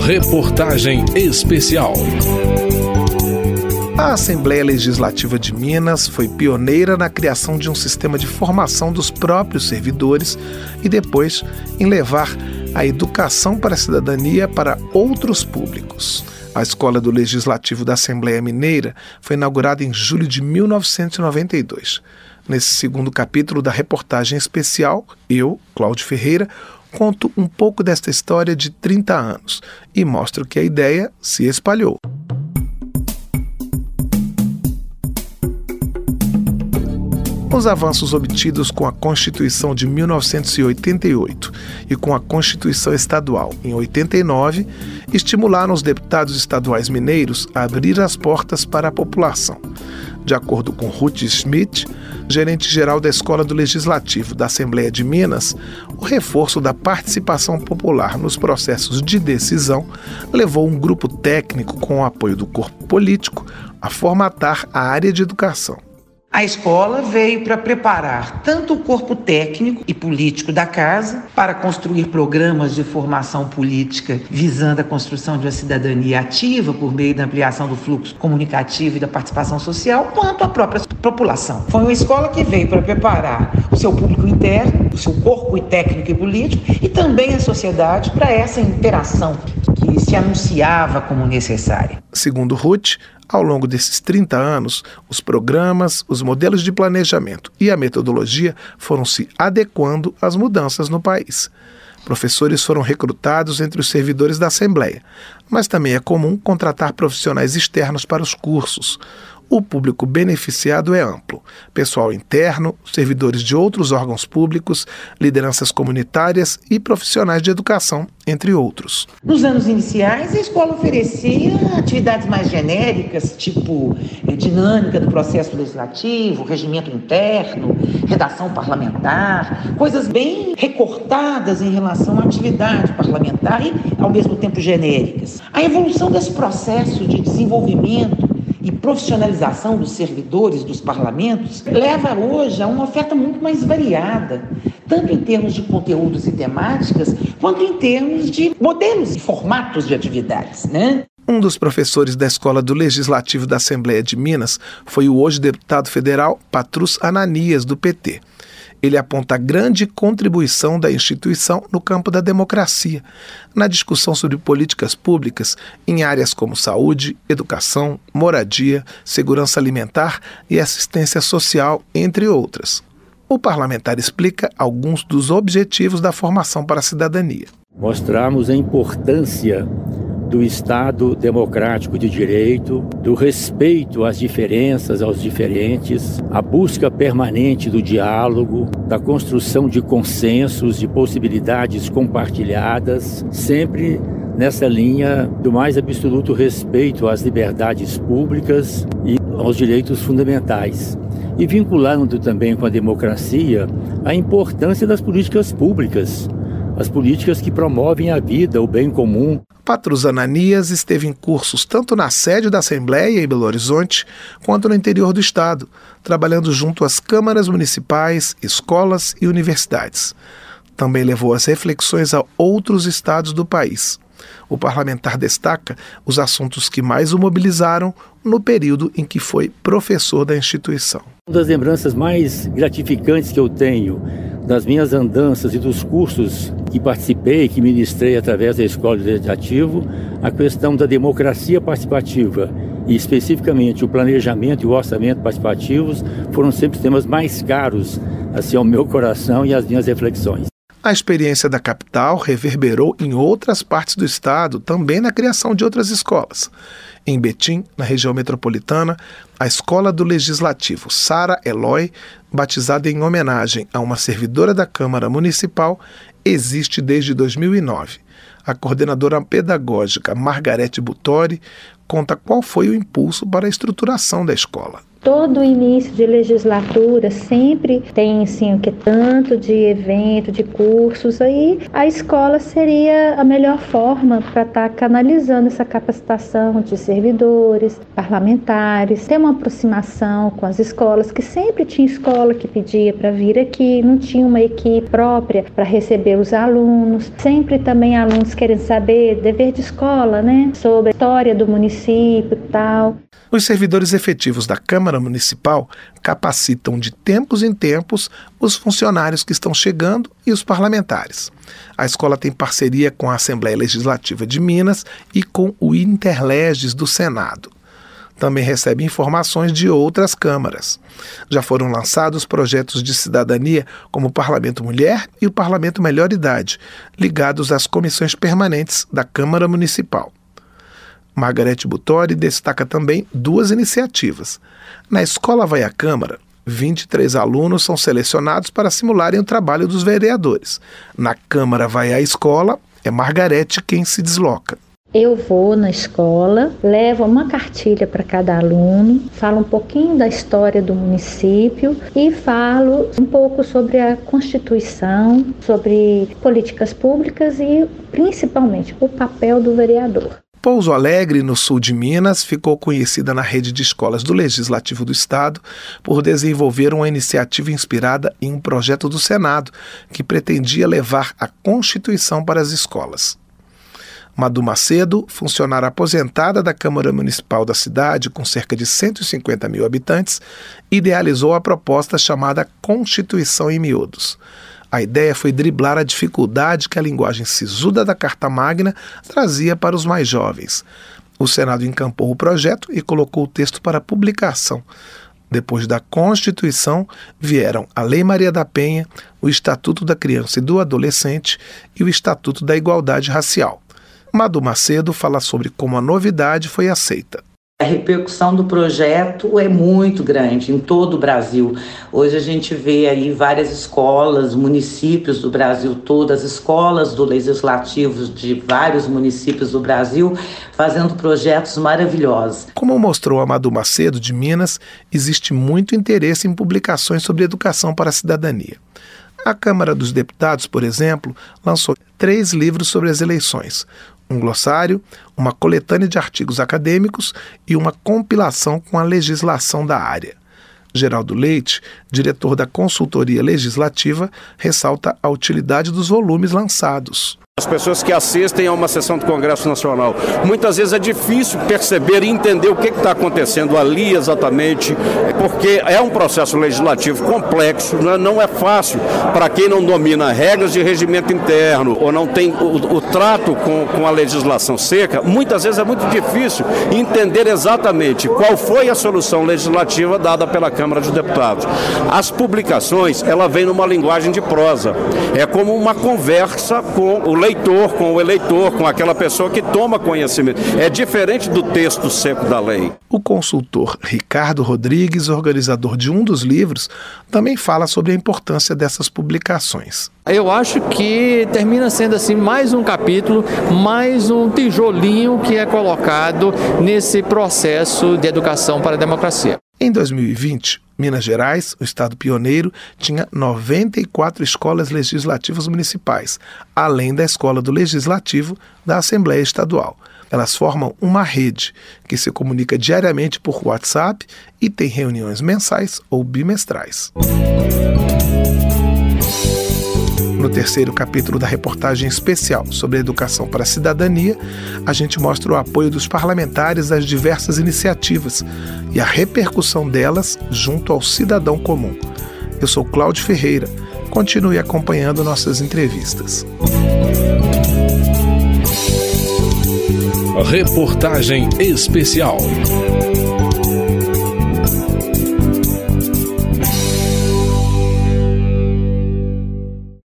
Reportagem Especial. A Assembleia Legislativa de Minas foi pioneira na criação de um sistema de formação dos próprios servidores e depois em levar a educação para a cidadania para outros públicos. A Escola do Legislativo da Assembleia Mineira foi inaugurada em julho de 1992. Nesse segundo capítulo da reportagem especial, eu, Cláudio Ferreira, conto um pouco desta história de 30 anos e mostro que a ideia se espalhou. Os avanços obtidos com a Constituição de 1988 e com a Constituição Estadual em 89 estimularam os deputados estaduais mineiros a abrir as portas para a população. De acordo com Ruth Schmidt, gerente-geral da Escola do Legislativo da Assembleia de Minas, o reforço da participação popular nos processos de decisão levou um grupo técnico com o apoio do corpo político a formatar a área de educação. A escola veio para preparar tanto o corpo técnico e político da casa para construir programas de formação política visando a construção de uma cidadania ativa por meio da ampliação do fluxo comunicativo e da participação social, quanto a própria população. Foi uma escola que veio para preparar o seu público interno, o seu corpo técnico e político e também a sociedade para essa interação que se anunciava como necessária. Segundo Ruth, ao longo desses 30 anos, os programas, os modelos de planejamento e a metodologia foram se adequando às mudanças no país. Professores foram recrutados entre os servidores da Assembleia, mas também é comum contratar profissionais externos para os cursos. O público beneficiado é amplo: pessoal interno, servidores de outros órgãos públicos, lideranças comunitárias e profissionais de educação, entre outros. Nos anos iniciais, a escola oferecia atividades mais genéricas, tipo eh, dinâmica do processo legislativo, regimento interno, redação parlamentar, coisas bem recortadas em relação à atividade parlamentar e, ao mesmo tempo, genéricas. A evolução desse processo de desenvolvimento e profissionalização dos servidores dos parlamentos leva hoje a uma oferta muito mais variada, tanto em termos de conteúdos e temáticas, quanto em termos de modelos e formatos de atividades, né? Um dos professores da Escola do Legislativo da Assembleia de Minas foi o hoje deputado federal Patrus Ananias, do PT. Ele aponta a grande contribuição da instituição no campo da democracia, na discussão sobre políticas públicas em áreas como saúde, educação, moradia, segurança alimentar e assistência social, entre outras. O parlamentar explica alguns dos objetivos da formação para a cidadania. Mostramos a importância do Estado democrático de direito, do respeito às diferenças, aos diferentes, a busca permanente do diálogo, da construção de consensos, de possibilidades compartilhadas, sempre nessa linha do mais absoluto respeito às liberdades públicas e aos direitos fundamentais. E vinculando também com a democracia a importância das políticas públicas, as políticas que promovem a vida, o bem comum, Patrus Ananias esteve em cursos tanto na sede da Assembleia em Belo Horizonte quanto no interior do estado, trabalhando junto às câmaras municipais, escolas e universidades. Também levou as reflexões a outros estados do país. O parlamentar destaca os assuntos que mais o mobilizaram no período em que foi professor da instituição. Uma das lembranças mais gratificantes que eu tenho das minhas andanças e dos cursos que participei, que ministrei através da Escola de Legislativo, a questão da democracia participativa e especificamente o planejamento e o orçamento participativos foram sempre os temas mais caros assim ao meu coração e às minhas reflexões. A experiência da capital reverberou em outras partes do estado, também na criação de outras escolas. Em Betim, na região metropolitana, a Escola do Legislativo Sara Eloy, batizada em homenagem a uma servidora da Câmara Municipal, existe desde 2009. A coordenadora pedagógica Margarete Butori conta qual foi o impulso para a estruturação da escola. Todo início de legislatura sempre tem assim o que tanto de evento, de cursos aí, a escola seria a melhor forma para estar tá canalizando essa capacitação de servidores, parlamentares, ter uma aproximação com as escolas, que sempre tinha escola que pedia para vir aqui, não tinha uma equipe própria para receber os alunos, sempre também alunos querendo saber dever de escola, né, sobre a história do município tal. Os servidores efetivos da Câmara Municipal capacitam de tempos em tempos os funcionários que estão chegando e os parlamentares. A escola tem parceria com a Assembleia Legislativa de Minas e com o Interleges do Senado. Também recebe informações de outras câmaras. Já foram lançados projetos de cidadania como o Parlamento Mulher e o Parlamento Melhor Idade, ligados às comissões permanentes da Câmara Municipal. Margarete Butori destaca também duas iniciativas. Na Escola Vai à Câmara, 23 alunos são selecionados para simularem o trabalho dos vereadores. Na Câmara Vai à Escola, é Margarete quem se desloca. Eu vou na escola, levo uma cartilha para cada aluno, falo um pouquinho da história do município e falo um pouco sobre a Constituição, sobre políticas públicas e principalmente o papel do vereador. Pouso Alegre, no sul de Minas, ficou conhecida na rede de escolas do Legislativo do Estado por desenvolver uma iniciativa inspirada em um projeto do Senado que pretendia levar a Constituição para as escolas. Madu Macedo, funcionária aposentada da Câmara Municipal da cidade, com cerca de 150 mil habitantes, idealizou a proposta chamada Constituição em Miúdos. A ideia foi driblar a dificuldade que a linguagem sisuda da Carta Magna trazia para os mais jovens. O Senado encampou o projeto e colocou o texto para publicação. Depois da Constituição, vieram a Lei Maria da Penha, o Estatuto da Criança e do Adolescente e o Estatuto da Igualdade Racial. Madu Macedo fala sobre como a novidade foi aceita. A repercussão do projeto é muito grande em todo o Brasil. Hoje a gente vê aí várias escolas, municípios do Brasil todo, as escolas do legislativo de vários municípios do Brasil fazendo projetos maravilhosos. Como mostrou Amado Macedo de Minas, existe muito interesse em publicações sobre educação para a cidadania. A Câmara dos Deputados, por exemplo, lançou três livros sobre as eleições: um glossário, uma coletânea de artigos acadêmicos e uma compilação com a legislação da área. Geraldo Leite, diretor da consultoria legislativa, ressalta a utilidade dos volumes lançados. As pessoas que assistem a uma sessão do Congresso Nacional. Muitas vezes é difícil perceber e entender o que está acontecendo ali exatamente, porque é um processo legislativo complexo, não é, não é fácil para quem não domina regras de regimento interno ou não tem o, o trato com, com a legislação seca. Muitas vezes é muito difícil entender exatamente qual foi a solução legislativa dada pela Câmara de Deputados. As publicações, ela vem numa linguagem de prosa. É como uma conversa com o leitor, com o eleitor, com aquela pessoa que toma conhecimento. É diferente do texto seco da lei. O consultor Ricardo Rodrigues, organizador de um dos livros, também fala sobre a importância dessas publicações. Eu acho que termina sendo assim mais um capítulo, mais um tijolinho que é colocado nesse processo de educação para a democracia. Em 2020, Minas Gerais, o estado pioneiro, tinha 94 escolas legislativas municipais, além da escola do legislativo da Assembleia Estadual. Elas formam uma rede que se comunica diariamente por WhatsApp e tem reuniões mensais ou bimestrais. No terceiro capítulo da reportagem especial sobre educação para a cidadania, a gente mostra o apoio dos parlamentares às diversas iniciativas e a repercussão delas junto ao cidadão comum. Eu sou Cláudio Ferreira. Continue acompanhando nossas entrevistas. Reportagem especial.